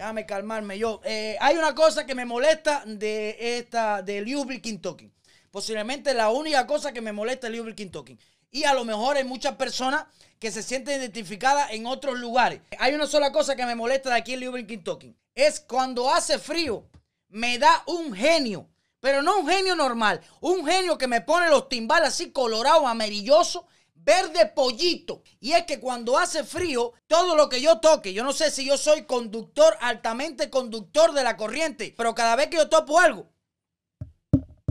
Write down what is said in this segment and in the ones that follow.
Déjame calmarme yo. Eh, hay una cosa que me molesta de esta, de Louisville Kentucky. Posiblemente la única cosa que me molesta de Louisville Kentucky. Y a lo mejor hay muchas personas que se sienten identificadas en otros lugares. Hay una sola cosa que me molesta de aquí en Louisville Kentucky. Es cuando hace frío, me da un genio. Pero no un genio normal. Un genio que me pone los timbales así colorados, amarillosos verde pollito. Y es que cuando hace frío, todo lo que yo toque, yo no sé si yo soy conductor, altamente conductor de la corriente, pero cada vez que yo topo algo,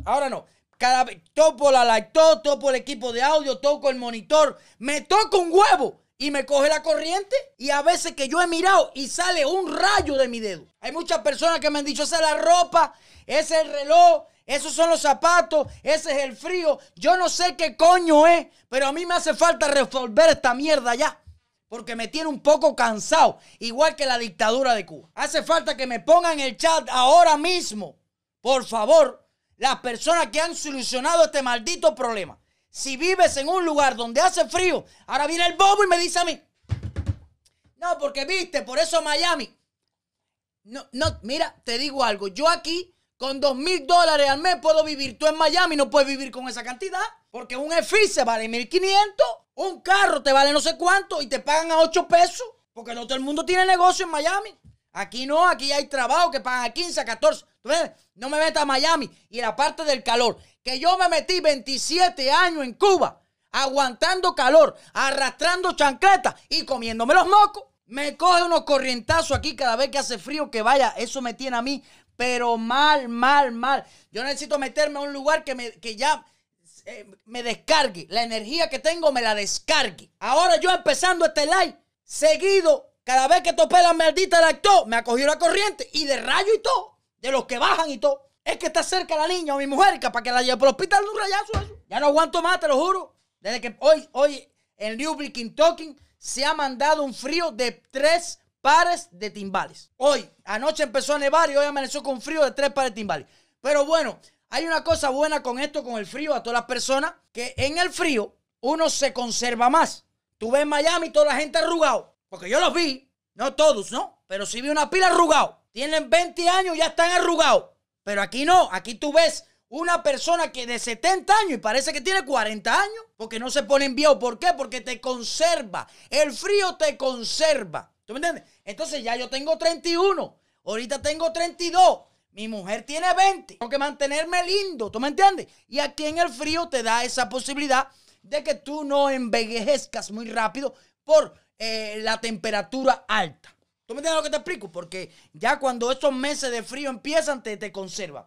ahora no, cada vez topo la lacto, topo el equipo de audio, toco el monitor, me toco un huevo y me coge la corriente y a veces que yo he mirado y sale un rayo de mi dedo. Hay muchas personas que me han dicho, esa es la ropa, ese es el reloj, esos son los zapatos, ese es el frío. Yo no sé qué coño es, pero a mí me hace falta resolver esta mierda ya. Porque me tiene un poco cansado, igual que la dictadura de Cuba. Hace falta que me pongan en el chat ahora mismo, por favor, las personas que han solucionado este maldito problema. Si vives en un lugar donde hace frío, ahora viene el bobo y me dice a mí. No, porque viste, por eso Miami. No, no, mira, te digo algo. Yo aquí con dos mil dólares al mes puedo vivir. Tú en Miami no puedes vivir con esa cantidad. Porque un se vale 1500. Un carro te vale no sé cuánto y te pagan a 8 pesos. Porque no todo el mundo tiene negocio en Miami. Aquí no, aquí hay trabajo que pagan a 15, a 14. No me metas a Miami. Y la parte del calor. Que yo me metí 27 años en Cuba. Aguantando calor, arrastrando chancletas y comiéndome los mocos. Me coge unos corrientazos aquí cada vez que hace frío que vaya. Eso me tiene a mí pero mal, mal, mal. Yo necesito meterme a un lugar que, me, que ya eh, me descargue. La energía que tengo me la descargue. Ahora yo empezando este live, seguido, cada vez que topé la maldita lacto, me ha cogido la corriente y de rayo y todo. De los que bajan y todo. Es que está cerca la niña o mi mujer, para que la lleve por el hospital de un rayazo. Ya no aguanto más, te lo juro. Desde que hoy, hoy en Newbury, Talking se ha mandado un frío de tres pares de timbales. Hoy, anoche empezó a nevar y hoy amaneció con frío de tres pares de timbales. Pero bueno, hay una cosa buena con esto, con el frío, a todas las personas, que en el frío uno se conserva más. Tú ves en Miami toda la gente arrugado, porque yo los vi, no todos, ¿no? Pero sí vi una pila arrugado. Tienen 20 años y ya están arrugados. Pero aquí no, aquí tú ves una persona que de 70 años y parece que tiene 40 años, porque no se ponen viejo. ¿Por qué? Porque te conserva. El frío te conserva. ¿Tú me entiendes? Entonces ya yo tengo 31. Ahorita tengo 32. Mi mujer tiene 20. Tengo que mantenerme lindo. ¿Tú me entiendes? Y aquí en el frío te da esa posibilidad de que tú no envejezcas muy rápido por eh, la temperatura alta. ¿Tú me entiendes lo que te explico? Porque ya cuando estos meses de frío empiezan, te, te conserva.